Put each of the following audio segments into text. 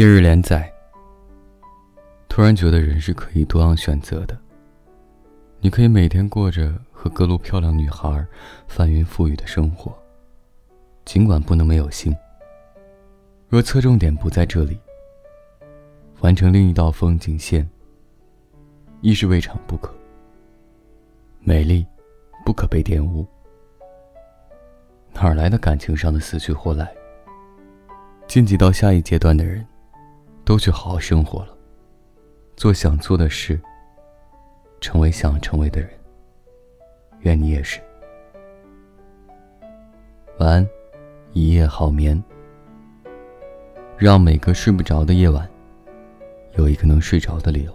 今日连载。突然觉得人是可以多样选择的。你可以每天过着和各路漂亮女孩翻云覆雨的生活，尽管不能没有心。若侧重点不在这里，完成另一道风景线，亦是未尝不可。美丽，不可被玷污。哪来的感情上的死去活来？晋级到下一阶段的人，都去好好生活了，做想做的事，成为想成为的人。愿你也是。晚安，一夜好眠。让每个睡不着的夜晚，有一个能睡着的理由。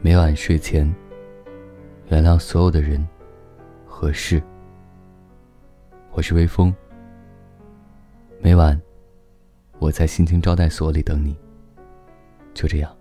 每晚睡前，原谅所有的人和事。我是微风。每晚，我在心情招待所里等你。就这样。